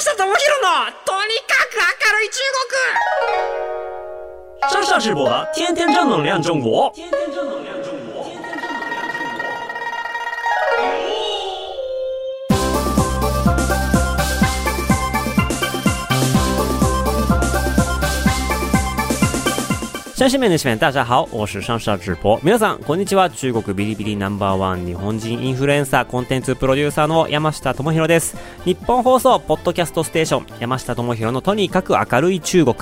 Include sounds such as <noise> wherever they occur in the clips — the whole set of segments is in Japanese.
下智博のとにかく明るい中国上下直播的天天正能量中国。 乡亲们、女士们，大家好，我是上下直播。皆さん、こんにちは。中国ビリビリナンバーワン日本人インフルエンサーコンテンツプロデューサーの山下智博です。日本放送ポッドキャストステーション山下智博のとにかく明るい中国。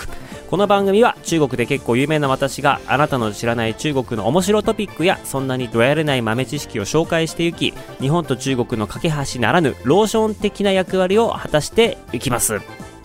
この番組は中国で結構有名な私があなたの知らない中国の面白トピックやそんなにどやれない豆知識を紹介していき日本と中国の架け橋ならぬローション的な役割を果たしていきます。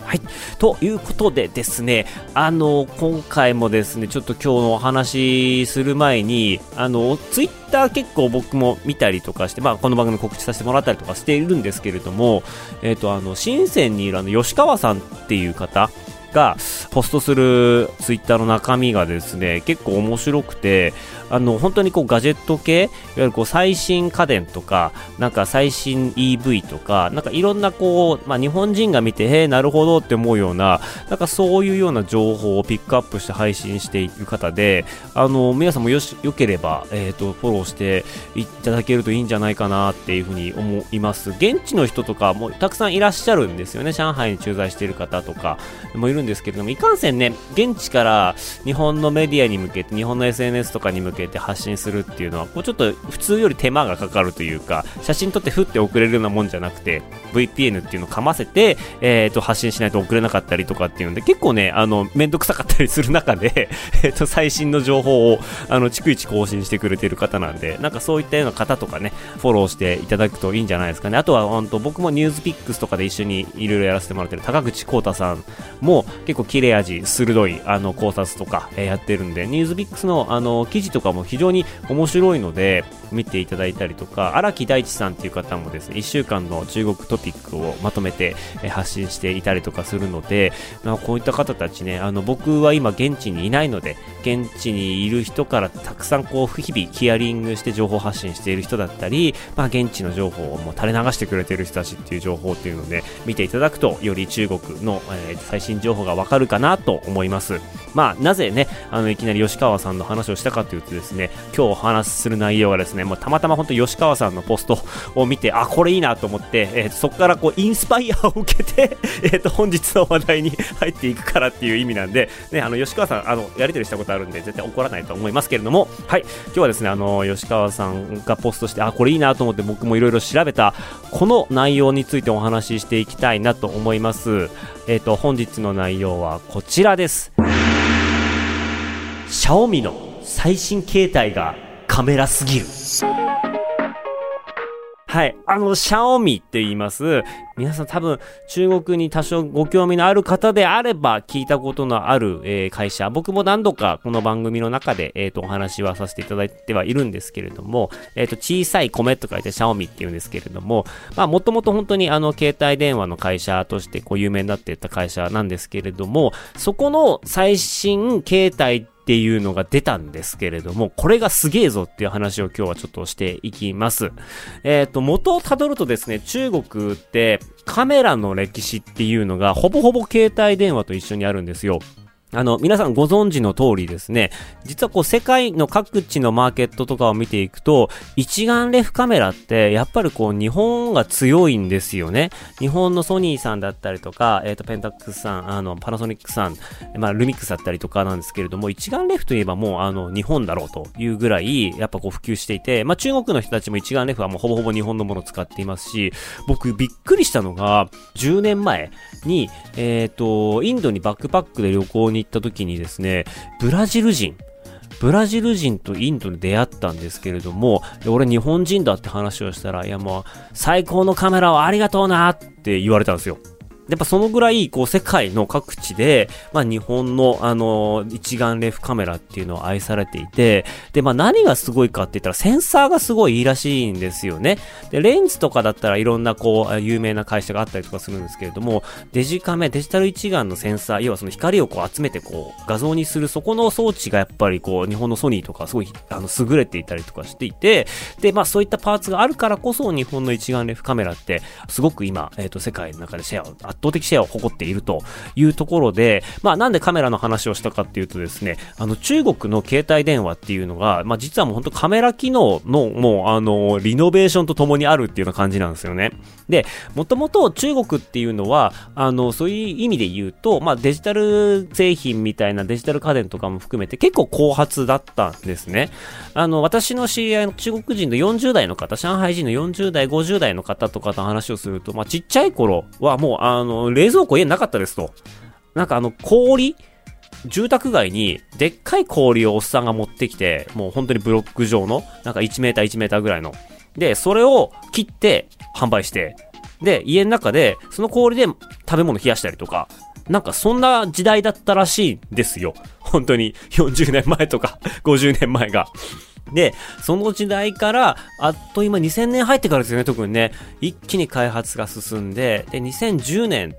はい。ということでですね、あの、今回もですね、ちょっと今日のお話しする前に、あの、ツイッター結構僕も見たりとかして、まあ、この番組告知させてもらったりとかしているんですけれども、えっ、と、あの、深センにいるあの、吉川さんっていう方、がポストするツイッターの中身がですね結構面白くてあの本当にこうガジェット系いわゆるこう最新家電とかなんか最新 EV とかなんかいろんなこう、まあ、日本人が見てへえなるほどって思うようななんかそういうような情報をピックアップして配信している方であの皆さんもよしよければ、えーと、フォローしていただけるといいんじゃないかなっていうふうに思います。現地の人とかもたくさんいらっしゃるんですよね。上海に駐在している方とかもいるんですけれどもいかんせんね現地から日本のメディアに向けて日本の SNS とかに向けて発信するっていうのはこうちょっと普通より手間がかかるというか写真撮ってふって送れるようなもんじゃなくて VPN っていうのをかませて、えー、と発信しないと送れなかったりとかっていうので結構ねあのめんどくさかったりする中で <laughs> えと最新の情報をあの逐一更新してくれてる方なんでなんかそういったような方とかねフォローしていただくといいんじゃないですかね。あとは本当僕もニュースピックスとかで一緒にいろいろやらせてもらってる高口浩太さんも結構切れ味鋭いあの考察とか、えー、やってるんでニュースピックスのあの記事とかも非常に面白いので見ていただいたりとか荒木大地さんっていう方もですね1週間の中国トピックをまとめて、発信していたりとかするので、まあ、こういった方たちねあの僕は今現地にいないので現地にいる人からたくさんこう日々ヒアリングして情報発信している人だったり、まあ、現地の情報をもう垂れ流してくれている人たちっていう情報っていうので見ていただくとより中国の、えー、最新情報がわかるかなと思います。まあなぜねあのいきなり吉川さんの話をしたかというとですね今日お話しする内容がですねもうたまたま本当吉川さんのポストを見てあこれいいなと思って、えー、そこからこうインスパイアを受けて <laughs> えー、と本日の話題に入っていくからっていう意味なんで、ね、あの吉川さんあのやり取りしたことあるんで絶対怒らないと思いますけれどもはい今日はですねあの吉川さんがポストしてあこれいいなと思って僕もいろいろ調べたこの内容についてお話ししていきたいなと思います。えっ、と本日の内容はこちらです。シャオミの最新形態がカメラすぎる。はい。あの、シャオミって言います。皆さん多分、中国に多少ご興味のある方であれば、聞いたことのある、えー、会社。僕も何度かこの番組の中で、えっ、ー、と、お話はさせていただいてはいるんですけれども、えっ、ー、と、小さい米と書いてシャオミって言うんですけれども、まあ、もともと本当にあの、携帯電話の会社として、こう、有名になっていった会社なんですけれども、そこの最新携帯っていうのが出たんですけれども、これがすげえぞっていう話を今日はちょっとしていきます。えっ、ー、と、元をたどるとですね、中国ってカメラの歴史っていうのがほぼほぼ携帯電話と一緒にあるんですよ。あの、皆さんご存知の通りですね、実はこう世界の各地のマーケットとかを見ていくと、一眼レフカメラってやっぱりこう日本が強いんですよね。日本のソニーさんだったりとか、えっ、ー、と、ペンタックスさん、あの、パナソニックさん、まあ、ルミックスだったりとかなんですけれども、一眼レフといえばもうあの、日本だろうというぐらい、やっぱこう普及していて、まあ、中国の人たちも一眼レフはもうほぼほぼ日本のものを使っていますし、僕びっくりしたのが、10年前に、えっ、ー、と、インドにバックパックで旅行にに行った時にですね、ブラジル人、ブラジル人とインドで出会ったんですけれども、俺日本人だって話をしたら、いやもう、最高のカメラをありがとうなって言われたんですよ。やっぱそのぐらい、こう、世界の各地で、まあ、日本の、あの、一眼レフカメラっていうのを愛されていて、で、まあ、何がすごいかって言ったら、センサーがすごいいいらしいんですよね。で、レンズとかだったらいろんな、こう、有名な会社があったりとかするんですけれども、デジカメ、デジタル一眼のセンサー、要はその光をこう集めて、こう、画像にする、そこの装置がやっぱり、こう、日本のソニーとかすごい、あの、優れていたりとかしていて、で、まあ、そういったパーツがあるからこそ、日本の一眼レフカメラって、すごく今、えっ、と、世界の中でシェアを圧倒的シェアを誇っているというところで、まあなんでカメラの話をしたかっていうとですね、あの中国の携帯電話っていうのが、まあ実はもう本当カメラ機能のもうあの、リノベーションとともにあるっていうような感じなんですよね。で、もともと中国っていうのは、あの、そういう意味で言うと、まあデジタル製品みたいなデジタル家電とかも含めて結構後発だったんですね。あの、私の知り合いの中国人の40代の方、上海人の40代、50代の方とかと話をすると、まあちっちゃい頃はもう、あの、冷蔵庫家なかったですと。なんかあの、氷住宅街にでっかい氷をおっさんが持ってきて、もう本当にブロック状の、なんか1メーター1メーターぐらいの。で、それを切って販売して、で、家の中でその氷で食べ物冷やしたりとか、なんかそんな時代だったらしいんですよ。本当に40年前とか50年前が。で、その時代から、あっと今2000年入ってからですよね、特にね。一気に開発が進んで、で、2010年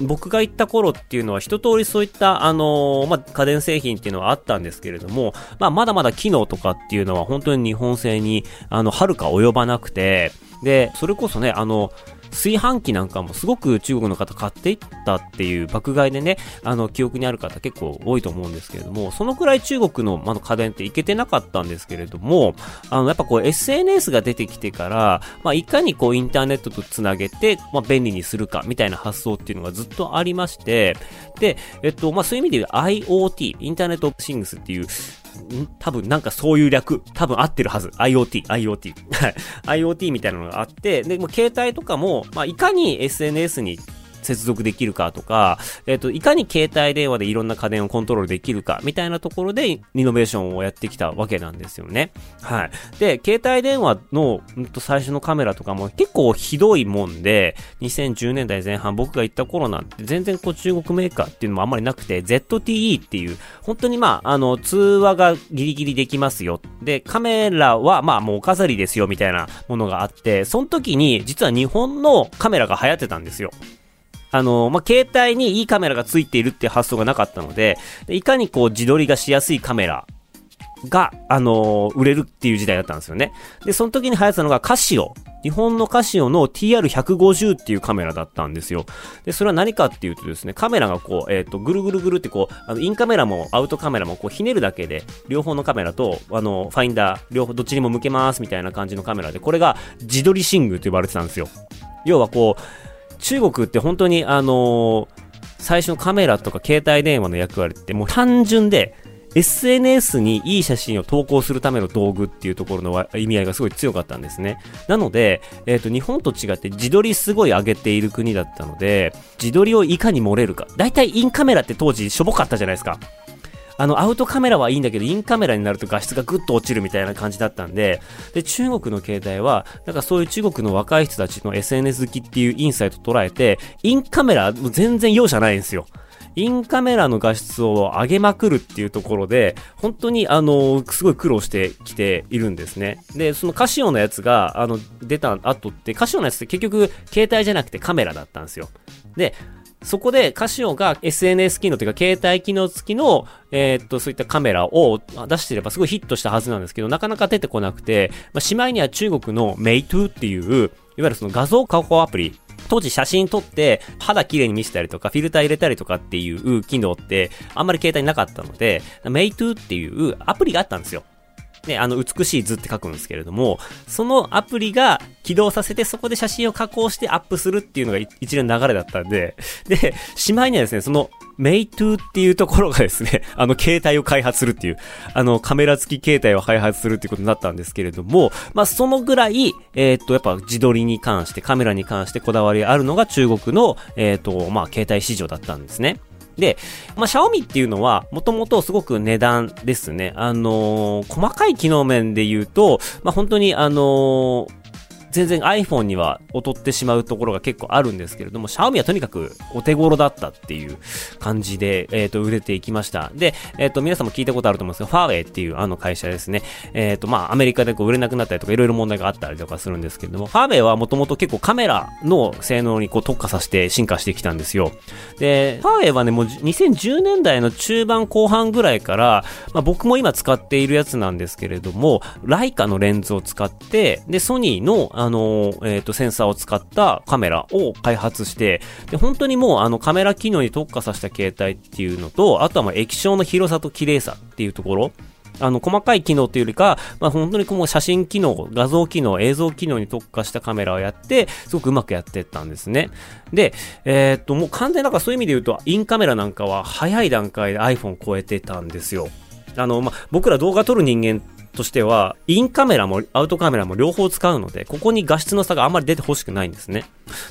僕が行った頃っていうのは一通りそういった、あのー、まあ、家電製品っていうのはあったんですけれども、まあ、まだまだ機能とかっていうのは本当に日本製に、あの、はるか及ばなくて、で、それこそね、あの、炊飯器なんかもすごく中国の方買っていったっていう爆買いでね、あの、記憶にある方結構多いと思うんですけれども、そのくらい中国の、あの、家電っていけてなかったんですけれども、あの、やっぱこう SNS が出てきてから、まあ、いかにこうインターネットとつなげて、まあ、便利にするかみたいな発想っていうのがずっとありまして、で、えっと、まあ、そういう意味で IoT、インターネットシングスっていう、多分なんかそういう略、多分合ってるはず。IoT、IoT。はい。IoT みたいなのがあって、で、も携帯とかも、まあ、いかに SNS に接続できるかとか、えっ、ー、と、いかに携帯電話でいろんな家電をコントロールできるか、みたいなところで、リノベーションをやってきたわけなんですよね。はい。で、携帯電話の、んと最初のカメラとかも結構ひどいもんで、2010年代前半僕が行った頃なんて全然こう中国メーカーっていうのもあんまりなくて、ZTE っていう、本当にまあ、あの、通話がギリギリできますよ。で、カメラはまあもうお飾りですよみたいなものがあって、その時に実は日本のカメラが流行ってたんですよ。あの、まあ、携帯にいいカメラがついているっていう発想がなかったので、いかにこう自撮りがしやすいカメラが、あのー、売れるっていう時代だったんですよね。で、その時に流行ったのがカシオ。日本のカシオの TR150 っていうカメラだったんですよ。で、それは何かっていうとですね、カメラがこう、えっ、ー、と、ぐるぐるぐるってこう、あの、インカメラもアウトカメラもこう、ひねるだけで、両方のカメラと、あの、ファインダー、両方どっちにも向けますみたいな感じのカメラで、これが自撮りシングと呼ばれてたんですよ。要はこう、中国って本当にあの、最初のカメラとか携帯電話の役割ってもう単純で、SNS にいい写真を投稿するための道具っていうところの意味合いがすごい強かったんですね。なので、えっ、ー、と、日本と違って自撮りすごい上げている国だったので、自撮りをいかに盛れるか。だいたいインカメラって当時しょぼかったじゃないですか。あの、アウトカメラはいいんだけど、インカメラになると画質がぐっと落ちるみたいな感じだったんで、で、中国の携帯は、なんかそういう中国の若い人たちの SNS 好きっていうインサイト捉えて、インカメラ、もう全然容赦ないんですよ。インカメラの画質を上げまくるっていうところで、本当にあの、すごい苦労してきているんですね。で、そのカシオのやつが、あの、出た後って、カシオのやつって結局、携帯じゃなくてカメラだったんですよ。で、そこでカシオが SNS 機能というか携帯機能付きの、えー、っと、そういったカメラを出していればすごいヒットしたはずなんですけど、なかなか出てこなくて、まあ、しまいには中国の Mate っていう、いわゆるその画像加工アプリ、当時写真撮って肌綺麗に見せたりとかフィルター入れたりとかっていう機能ってあんまり携帯になかったので、Mate っていうアプリがあったんですよ。ね、あの、美しい図って書くんですけれども、そのアプリが起動させて、そこで写真を加工してアップするっていうのが一連の流れだったんで、で、しまいにはですね、その、メイトゥーっていうところがですね、<laughs> あの、携帯を開発するっていう、あの、カメラ付き携帯を開発するっていうことになったんですけれども、まあ、そのぐらい、えー、っと、やっぱ自撮りに関して、カメラに関してこだわりあるのが中国の、えー、っと、まあ、携帯市場だったんですね。で、まあ、シャオミっていうのは、もともとすごく値段ですね。あのー、細かい機能面で言うと、まあ、本当にあのー全然 iPhone には劣ってしまうところが結構あるんですけれども、シャオミはとにかくお手頃だったっていう感じで、えっ、ー、と、売れていきました。で、えっ、ー、と、皆さんも聞いたことあると思うんですが、ファーウェイっていうあの会社ですね。えっ、ー、と、まあ、アメリカでこう売れなくなったりとか、いろいろ問題があったりとかするんですけれども、ファーウェイはもともと結構カメラの性能にこう特化させて進化してきたんですよ。で、ファーウェイはね、もう2010年代の中盤後半ぐらいから、まあ、僕も今使っているやつなんですけれども、ライカのレンズを使って、で、ソニーの、あの、えっ、と、センサーを使ったカメラを開発して、で、本当にもう、あの、カメラ機能に特化させた携帯っていうのと、あとはまあ液晶の広さと綺麗さっていうところ、あの、細かい機能というよりか、まあ、本当にこう写真機能、画像機能、映像機能に特化したカメラをやって、すごくうまくやってったんですね。で、えーっと、もう完全なんかそういう意味で言うと、インカメラなんかは早い段階で iPhone 超えてたんですよ。あの、まあ、僕ら動画撮る人間としては、インカメラもアウトカメラも両方使うので、ここに画質の差があんまり出てほしくないんですね。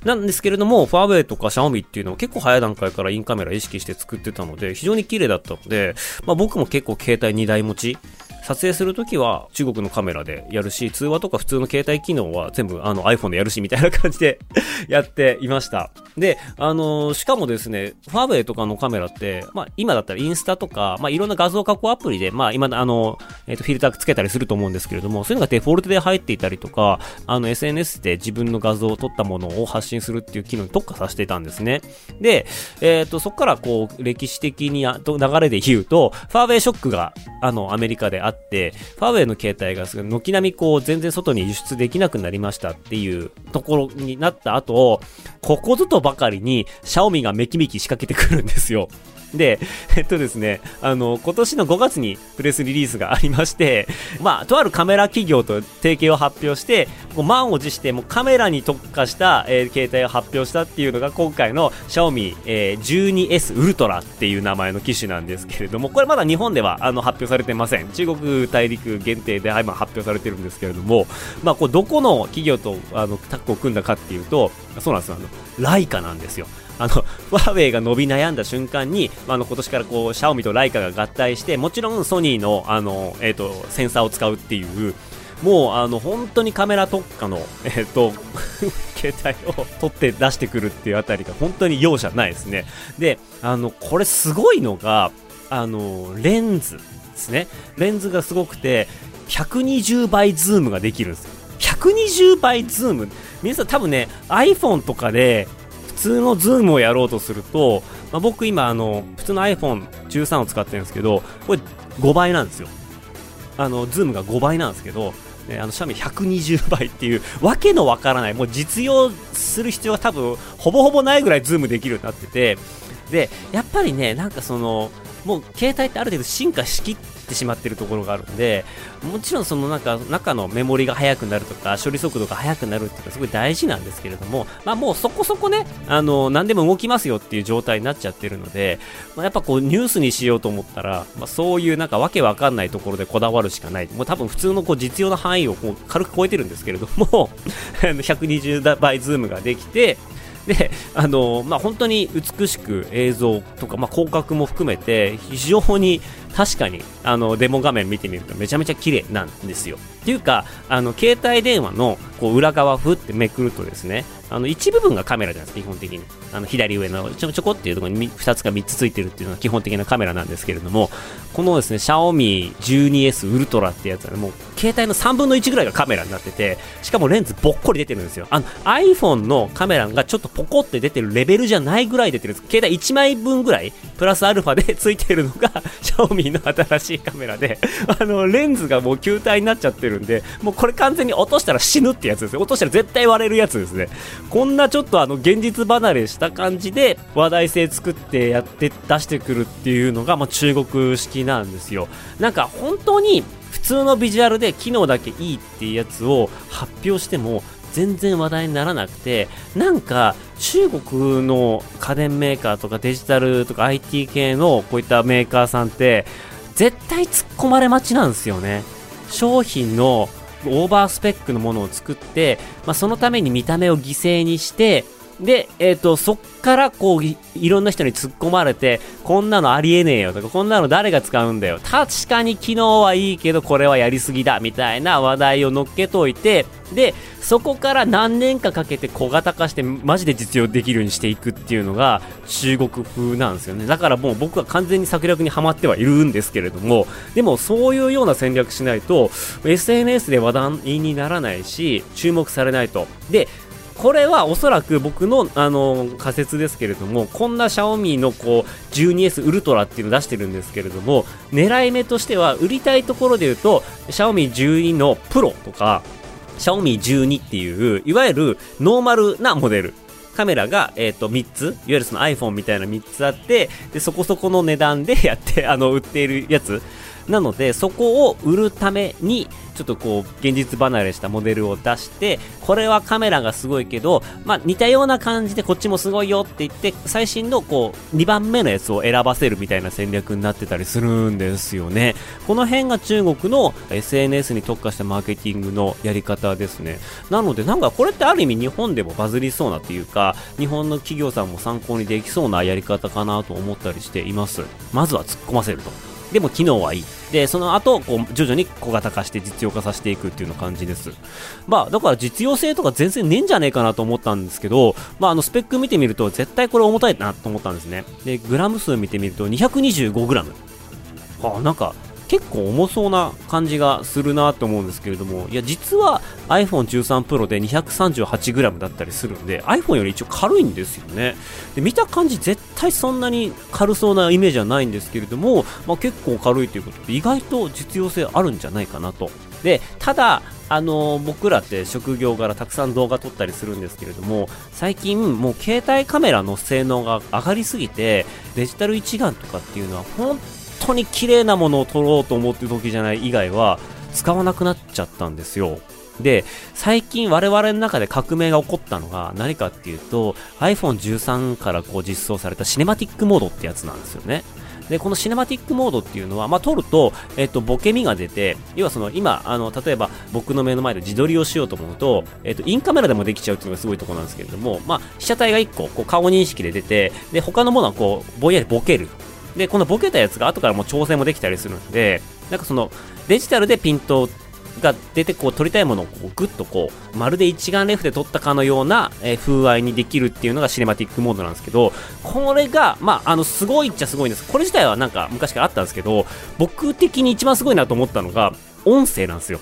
なんですけれども、ファーウェイとかシャオミっていうのは結構早い段階からインカメラ意識して作ってたので、非常に綺麗だったので、まあ僕も結構携帯2台持ち、撮影するときは中国のカメラでやるし、通話とか普通の携帯機能は全部あの iPhone でやるしみたいな感じで <laughs> やっていました。で、あのしかもですね、ファーウェイとかのカメラって、まあ今だったらインスタとか、まあいろんな画像加工アプリで、まあ今あの、えっ、とフィルターつけたりすると思うんですけれども、そういうのがデフォルトで入っていたりとか、あの SNS で自分の画像を撮ったものを発信するっていう機能に特化させていたんですね。で、えっ、と、そこからこう、歴史的にあと流れで言うと、ファーウェイショックが、あの、アメリカであって、ファーウェイの携帯が軒並みこう、全然外に輸出できなくなりましたっていうところになった後、ここぞとばかりに、シャオミがめきめき仕掛けてくるんですよ。で、えっとですね、あの、今年の5月にプレスリリースがありまして、まあ、とあるカメラ企業と提携を発表して、こう満を持して、もうカメラに特化した、えー携帯を発表したっていうのが今回の Xiaomi、えー 12S Ultra っていう名前の機種なんですけれども、これまだ日本ではあの発表されてません。中国大陸限定で今発表されてるんですけれども、まあ、こうどこの企業とあのタッグを組んだかっていうと、そうなんですよ、あの、ライカなんですよ。あの、<laughs> ファーウェイが伸び悩んだ瞬間に、あの、今年からこう、シャオミとライカが合体して、もちろんソニーの、あの、えっ、と、センサーを使うっていう、もう、あの、本当にカメラ特化の、<laughs> えっ、と、<laughs> 携帯を取って出してくるっていうあたりが本当に容赦ないですね。で、あの、これすごいのが、あの、レンズですね。レンズがすごくて、120倍ズームができるんですよ。120倍ズーム。皆さん多分ね、iPhone とかで、普通のズームをやろうとすると、まあ、僕今あの、普通の iPhone13 を使ってるんですけど、これ5倍なんですよ。あの、ズームが5倍なんですけど、ね、あの、シャオミ120倍っていう、わけのわからない、もう実用する必要が多分、ほぼほぼないぐらいズームできるようになってて、で、やっぱりね、なんかその、もう携帯ってある程度進化しきってしまってるところがあるんで、もちろんそのなんか中のメモリが速くなるとか、処理速度が速くなるっていうのはすごい大事なんですけれども、まあもうそこそこね、あの、何でも動きますよっていう状態になっちゃってるので、まあ、やっぱこうニュースにしようと思ったら、まあそういうなんかわけわかんないところでこだわるしかない。もう多分普通のこう実用の範囲をこう軽く超えてるんですけれども、<laughs> 120倍ズームができて、で、あのまあ、本当に美しく映像とか、まあ、広角も含めて、非常に確かに、あの、デモ画面見てみるとめちゃめちゃ綺麗なんですよ。っていうか、あの、携帯電話のこう裏側ふってめくるとですね、あの、一部分がカメラじゃないですか、基本的に。あの、左上のちょちょこっていうところに2つか3つついてるっていうのが基本的なカメラなんですけれども、このですね、Xiaomi 12S Ultra ってやつはね、もう、携帯の3分の1ぐらいがカメラになってて、しかもレンズぼっこり出てるんですよ。あの、iPhone のカメラがちょっとポコって出てるレベルじゃないぐらい出てるんです。携帯1枚分ぐらい、プラスアルファで <laughs> ついてるのが、Xiaomi の新しいカメラで、あの、レンズがもう球体になっちゃってるるんで、もうこれ完全に落としたら死ぬってやつですよ。落としたら絶対割れるやつですね。こんなちょっとあの、現実離れした感じで、話題性作ってやって出してくるっていうのが、まあ、中国式なんですよ。なんか本当に、普通のビジュアルで機能だけいいっていうやつを発表しても全然話題にならなくてなんか中国の家電メーカーとかデジタルとか IT 系のこういったメーカーさんって絶対突っ込まれ待ちなんですよね商品のオーバースペックのものを作って、まあ、そのために見た目を犠牲にしてで、えっ、と、そっからこうい、いろんな人に突っ込まれて、こんなのありえねえよとか、こんなの誰が使うんだよ。確かに機能はいいけど、これはやりすぎだ、みたいな話題を乗っけといて、で、そこから何年かかけて小型化して、マジで実用できるようにしていくっていうのが、中国風なんですよね。だからもう僕は完全に策略にはまってはいるんですけれども、でもそういうような戦略しないと、SNS で話題にならないし、注目されないと。で、これはおそらく僕のあの仮説ですけれども、こんなシャオミのこう 12S ウルトラっていうのを出してるんですけれども、狙い目としては売りたいところで言うと、シャオミ12のプロとか、シャオミ12っていう、いわゆるノーマルなモデル。カメラが、えっ、と、3つ、いわゆるその iPhone みたいな3つあって、で、そこそこの値段でやって、あの、売っているやつ。なので、そこを売るために、ちょっとこう、現実離れしたモデルを出して、これはカメラがすごいけど、まあ、似たような感じでこっちもすごいよって言って、最新のこう、2番目のやつを選ばせるみたいな戦略になってたりするんですよね。この辺が中国の SNS に特化したマーケティングのやり方ですね。なので、なんかこれってある意味日本でもバズりそうなっていうか、日本の企業さんも参考にできそうなやり方かなと思ったりしています。まずは突っ込ませると。でも機能はいい。で、その後、こう、徐々に小型化して実用化させていくっていうような感じです。まあ、だから実用性とか全然ねえんじゃねえかなと思ったんですけど、まあ、あの、スペック見てみると、絶対これ重たいなと思ったんですね。で、グラム数見てみると、225グラム。はあ、なんか、結構重そうな感じがするなと思うんですけれども、いや、実は iPhone13 Pro で 238g だったりするんで、iPhone より一応軽いんですよね。で、見た感じ絶対そんなに軽そうなイメージはないんですけれども、まあ、結構軽いということで、意外と実用性あるんじゃないかなと。で、ただ、あの僕らって職業柄たくさん動画撮ったりするんですけれども、最近もう携帯カメラの性能が上がりすぎて、デジタル一眼とかっていうのは本当に綺麗なものを撮ろうと思ってる時じゃない以外は使わなくなっちゃったんですよ。で、最近我々の中で革命が起こったのが何かっていうと iPhone13 からこう実装されたシネマティックモードってやつなんですよね。で、このシネマティックモードっていうのは、まあ、撮ると、えっと、ボケ身が出て、要はその、今、あの、例えば、僕の目の前で自撮りをしようと思うと、えっと、インカメラでもできちゃうっていうのがすごいとこなんですけれども、まあ、被写体が1個、こう、顔認識で出て、で、他のものはこう、ぼんやりボケる。で、このボケたやつが後からもう調整もできたりするんで、なんかその、デジタルでピントが出てこう撮りたいものをこうグッとこうまるで一眼レフで撮ったかのような、えー風合いにできるっていうのがシネマティックモードなんですけどこれがまああのすごいっちゃすごいんです。これ自体はなんか昔からあったんですけど僕的に一番すごいなと思ったのが音声なんですよ。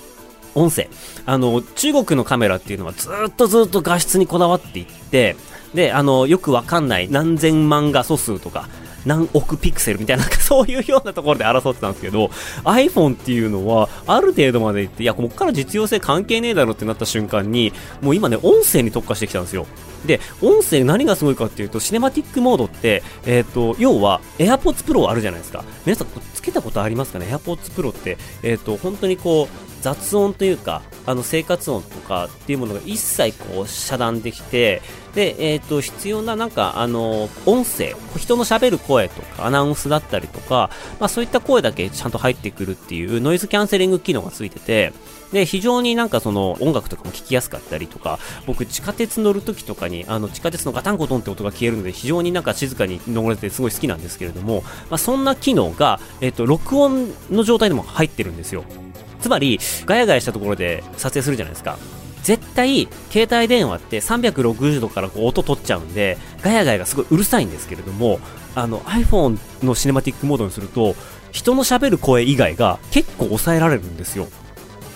音声。あの中国のカメラっていうのはずっとずっと画質にこだわっていってであのよくわかんない何千万画素数とか何億ピクセルみたいな、そういうようなところで争ってたんですけど、iPhone っていうのは、ある程度までいって、いや、ここから実用性関係ねえだろってなった瞬間に、もう今ね、音声に特化してきたんですよ。で、音声何がすごいかっていうと、シネマティックモードって、えっ、と、要は、AirPods Pro あるじゃないですか。皆さん、つけたことありますかね ?AirPods Pro って、えっ、と、本当にこう、雑音というか、あの生活音とかっていうものが一切こう遮断できて、で、えっ、と、必要ななんか、あの、音声、人の喋る声とか、アナウンスだったりとか、まあそういった声だけちゃんと入ってくるっていうノイズキャンセリング機能がついてて、で、非常になんかその音楽とかも聴きやすかったりとか、僕地下鉄乗るときとかに、あの地下鉄のガタンゴトンって音が消えるので、非常になんか静かに乗れてすごい好きなんですけれども、まあそんな機能が、えっ、と、録音の状態でも入ってるんですよ。つまり、ガヤガヤしたところで撮影するじゃないですか。絶対、携帯電話って360度からこう音取っちゃうんで、ガヤガヤがすごいうるさいんですけれども、あの iPhone のシネマティックモードにすると、人の喋る声以外が結構抑えられるんですよ。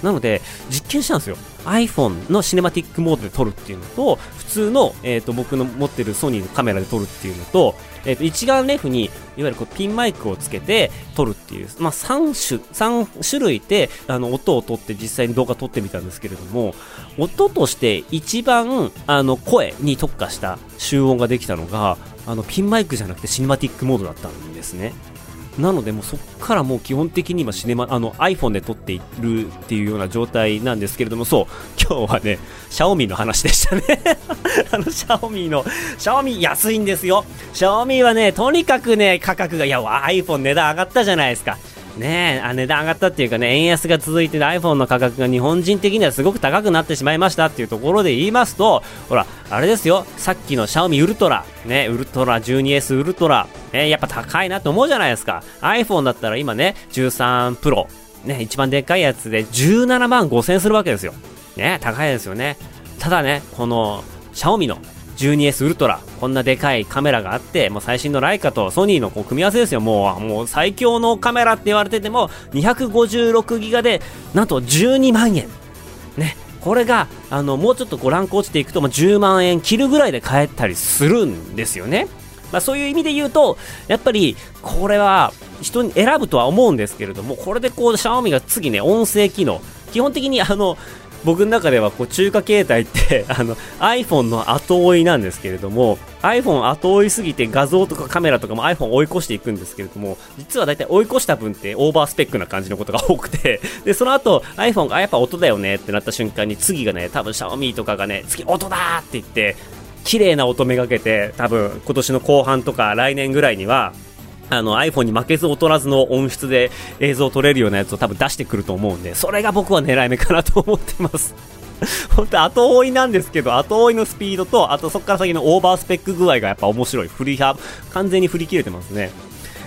なので、実験したんですよ。iPhone のシネマティックモードで撮るっていうのと、普通の、えっ、と、僕の持ってるソニーのカメラで撮るっていうのと、えっ、と、一眼レフに、いわゆるこうピンマイクをつけて撮るっていう、まあ、3種、3種類で、あの、音を撮って実際に動画撮ってみたんですけれども、音として一番、あの、声に特化した集音ができたのが、あの、ピンマイクじゃなくてシネマティックモードだったんですね。なのでもうそっからもう基本的に今シネマ、あの iPhone で撮っているっていうような状態なんですけれども、そう、<laughs> 今日はね、シャオミの話でしたね。<laughs> あの、シャオミの、シャオミ安いんですよ。シャオミはね、とにかくね、価格が、いや、iPhone 値段上がったじゃないですか。ねえ、値段上がったっていうかね、円安が続いて iPhone の価格が日本人的にはすごく高くなってしまいましたっていうところで言いますと、ほら、あれですよ、さっきの Xiaomi ウルトラ、ね、ウルトラ 12S ウルトラ、ね、やっぱ高いなと思うじゃないですか。iPhone だったら今ね、13 Pro、ね、一番でっかいやつで17万5000するわけですよ。ね、高いですよね。ただね、この Xiaomi の 12S ウルトラ、こんなでかいカメラがあって、もう最新のライカとソニーのこう組み合わせですよ。もう、もう最強のカメラって言われてても、256ギガで、なんと12万円。ね。これが、あの、もうちょっとこうランク落ちていくと、まあ、10万円切るぐらいで買えたりするんですよね。まあ、そういう意味で言うと、やっぱり、これは、人に選ぶとは思うんですけれども、これでこう、シャオミが次ね、音声機能、基本的にあの、僕の中ではこう中華携帯って <laughs> あの iPhone の後追いなんですけれども iPhone 後追いすぎて画像とかカメラとかも iPhone 追い越していくんですけれども実は大体追い越した分ってオーバースペックな感じのことが多くて <laughs> でその後 iPhone がやっぱ音だよねってなった瞬間に次がね多分 Xiaomi とかがね次音だって言って綺麗な音めがけて多分今年の後半とか来年ぐらいにはあの iPhone に負けず劣らずの音質で映像を撮れるようなやつを多分出してくると思うんで、それが僕は狙い目かなと思ってます。<laughs> 本当後追いなんですけど、後追いのスピードと、あとそこから先のオーバースペック具合がやっぱ面白い。振りは、完全に振り切れてますね。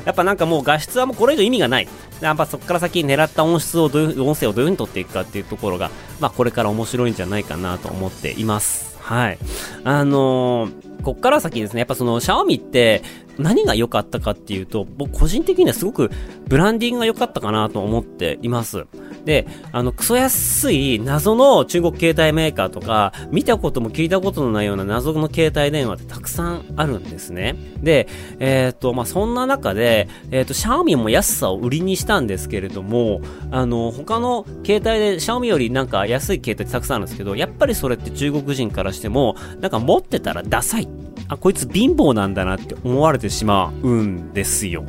やっぱなんかもう画質はもうこれ以上意味がない。やっぱそこから先狙った音質をどうう、音声をどういう風に取っていくかっていうところが、まあこれから面白いんじゃないかなと思っています。はい。あのー、こっから先ですね、やっぱその、シャオミって、何が良かったかっていうと、僕個人的にはすごくブランディングが良かったかなと思っています。で、あの、クソ安い謎の中国携帯メーカーとか、見たことも聞いたことのないような謎の携帯電話ってたくさんあるんですね。で、えっ、ー、と、まあ、そんな中で、えっ、ー、と、シャオミも安さを売りにしたんですけれども、あの、他の携帯で、シャオミよりなんか安い携帯ってたくさんあるんですけど、やっぱりそれって中国人からしても、なんか持ってたらダサい。あ、こいつ貧乏なんだなって思われてしまうんですよ。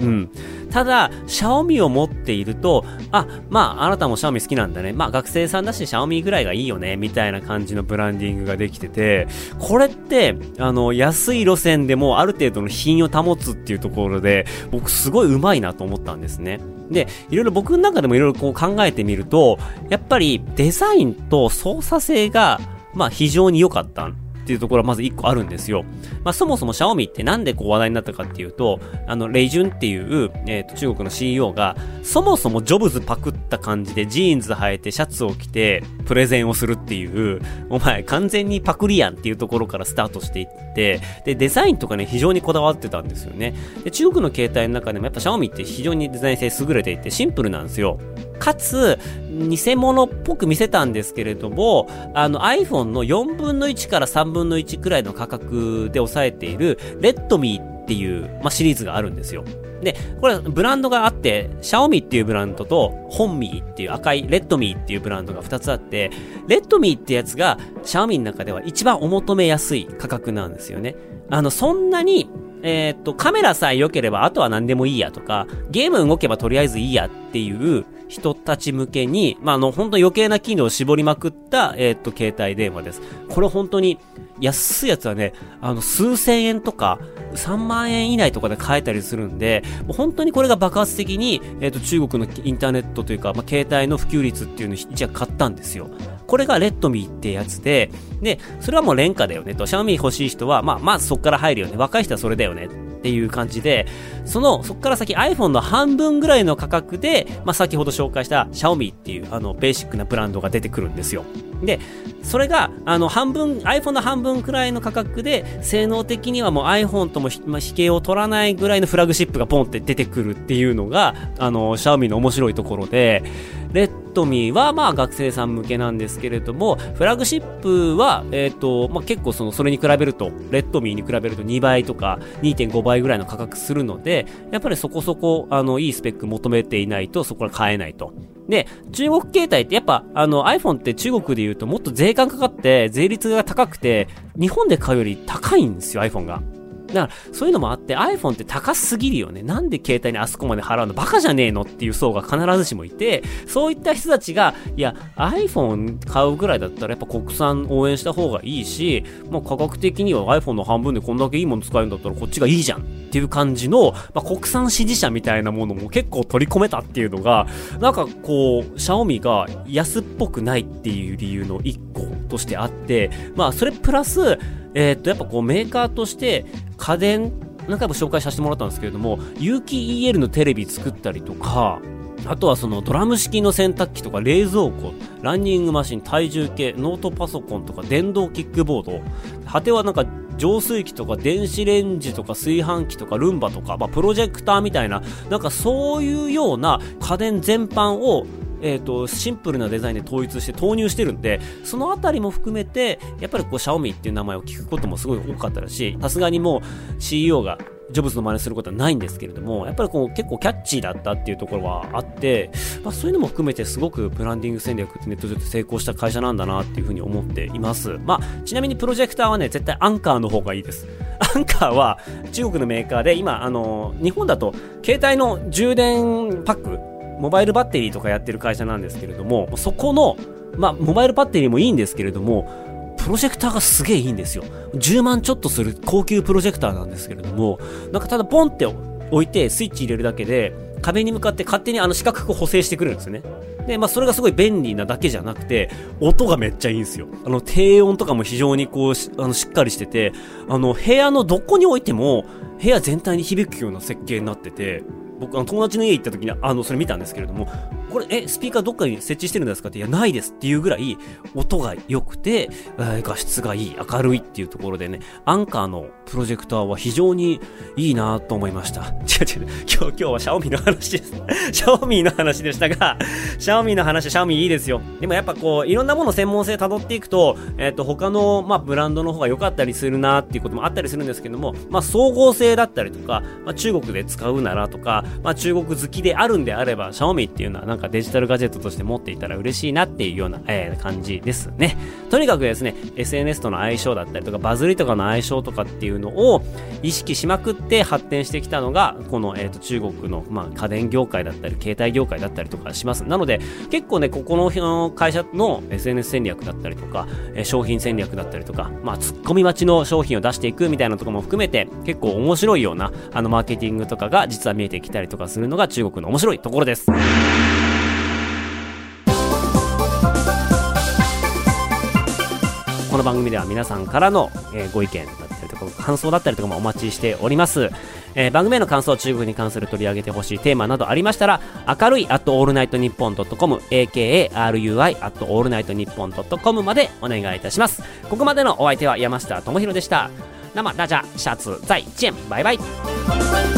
うん。ただ、シャオミを持っていると、あ、まあ、あなたもシャオミ好きなんだね。まあ、学生さんだし、シャオミぐらいがいいよね、みたいな感じのブランディングができてて、これって、あの、安い路線でもある程度の品を保つっていうところで、僕すごい上手いなと思ったんですね。で、いろいろ僕の中でもいろいろこう考えてみると、やっぱりデザインと操作性が、まあ非常に良かったっていうところはまず1個あるんですよ。まあ、そもそもシャオミってなんでこう話題になったかっていうと、あの、レイジュンっていう、えっ、ー、と、中国の CEO が、そもそもジョブズパクった感じでジーンズ履いてシャツを着て、プレゼンをするっていう、お前完全にパクリやんっていうところからスタートしていって、で、デザインとかね、非常にこだわってたんですよね。で、中国の携帯の中でもやっぱシャオミって非常にデザイン性優れていてシンプルなんですよ。かつ、偽物っぽく見せたんですけれども、あの iPhone の4分の1から3分の1くらいの価格で抑えている、レッドミーっていう、まあ、シリーズがあるんですよ。で、これブランドがあって、シャオミっていうブランドと、本ミーっていう赤いレッドミーっていうブランドが2つあって、レッドミーってやつが、シャオミの中では一番お求めやすい価格なんですよね。あの、そんなに、えー、っと、カメラさえ良ければあとは何でもいいやとか、ゲーム動けばとりあえずいいやっていう人たち向けに、まあ、あの、本当余計な機能を絞りまくった、えー、っと、携帯電話です。これ本当に、安いやつはね、あの、数千円とか、3万円以内とかで買えたりするんで、もう本当にこれが爆発的に、えっ、と、中国のインターネットというか、まあ、携帯の普及率っていうのを一応買ったんですよ。これがレッドミーってやつで、で、それはもう廉価だよねと、シャオミー欲しい人は、まあ、まずそこから入るよね。若い人はそれだよね。っていう感じで、その、そこから先 iPhone の半分ぐらいの価格で、まあ、先ほど紹介した Xiaomi っていう、あの、ベーシックなブランドが出てくるんですよ。で、それが、あの、半分、iPhone の半分くらいの価格で、性能的にはもう iPhone とも、まあ、比型を取らないぐらいのフラグシップがポンって出てくるっていうのが、あの、Xiaomi の面白いところで、レッドミーはまあ学生さん向けなんですけれども、フラグシップは、えっ、と、まあ結構その、それに比べると、レッドミーに比べると2倍とか2.5倍ぐらいの価格するので、やっぱりそこそこ、あの、いいスペック求めていないとそこから買えないと。で、中国携帯ってやっぱ、あの iPhone って中国で言うともっと税関かかって税率が高くて、日本で買うより高いんですよ、iPhone が。だから、そういうのもあって iPhone って高すぎるよね。なんで携帯にあそこまで払うのバカじゃねえのっていう層が必ずしもいて、そういった人たちが、いや、iPhone 買うぐらいだったらやっぱ国産応援した方がいいし、まあ価格的には iPhone の半分でこんだけいいもの使えるんだったらこっちがいいじゃんっていう感じの、まあ、国産支持者みたいなものも結構取り込めたっていうのが、なんかこう、シャオミが安っぽくないっていう理由の一個としてあって、まあそれプラス、えー、っと、やっぱこうメーカーとして家電、何回も紹介させてもらったんですけれども、有機 EL のテレビ作ったりとか、あとはそのドラム式の洗濯機とか冷蔵庫、ランニングマシン、体重計、ノートパソコンとか電動キックボード、果てはなんか浄水器とか電子レンジとか炊飯器とかルンバとか、まあ、プロジェクターみたいな、なんかそういうような家電全般をえっ、ー、と、シンプルなデザインで統一して投入してるんで、そのあたりも含めて、やっぱりこう、シャオミっていう名前を聞くこともすごい多かったらしい、さすがにもう CEO がジョブズの真似することはないんですけれども、やっぱりこう結構キャッチーだったっていうところはあって、まあ、そういうのも含めてすごくブランディング戦略ってネット上で成功した会社なんだなっていうふうに思っています。まあ、ちなみにプロジェクターはね、絶対アンカーの方がいいです。<laughs> アンカーは中国のメーカーで今、あの、日本だと携帯の充電パック、モバイルバッテリーとかやってる会社なんですけれども、そこの、まあ、モバイルバッテリーもいいんですけれども、プロジェクターがすげえいいんですよ。10万ちょっとする高級プロジェクターなんですけれども、なんかただポンって置いてスイッチ入れるだけで、壁に向かって勝手にあの四角く補正してくるんですよね。で、まあそれがすごい便利なだけじゃなくて、音がめっちゃいいんですよ。あの低音とかも非常にこう、あのしっかりしてて、あの部屋のどこに置いても、部屋全体に響くような設計になってて、僕、あの友達の家行った時に、あの、それ見たんですけれども、これ、え、スピーカーどっかに設置してるんですかって、いや、ないですっていうぐらい、音が良くて、え、画質がいい、明るいっていうところでね、アンカーのプロジェクターは非常にいいなと思いました。違う違う、今日、今日はシャオミの話です。<laughs> シャオミの話でしたが、シャオミの話、シャオミいいですよ。でもやっぱこう、いろんなもの専門性辿っていくと、えっ、ー、と、他の、まあ、ブランドの方が良かったりするなっていうこともあったりするんですけども、まあ、総合性だったりとか、まあ、中国で使うならとか、まあ、中国好きであるんであれば、シャオミっていうのはデジタルガジェットとして持っていたら嬉しいなっていうような、えー、感じですね。とにかくですね、SNS との相性だったりとか、バズりとかの相性とかっていうのを意識しまくって発展してきたのが、この、え、ー、と、中国の、まあ、家電業界だったり、携帯業界だったりとかします。なので、結構ね、ここの会社の SNS 戦略だったりとか、えー、商品戦略だったりとか、まあ、突っ込み待ちの商品を出していくみたいなところも含めて、結構面白いような、あの、マーケティングとかが実は見えてきたりとかするのが中国の面白いところです。この番組では皆さんからの、えー、ご意見だったりとか感想だったりとかもお待ちしております、えー、番組への感想中国に関する取り上げてほしいテーマなどありましたら明るい at all night nippon.com akarui at all night nippon.com までお願いいたします。ここまでのお相手は山下智博でした。那么大家下次再见バイバイ。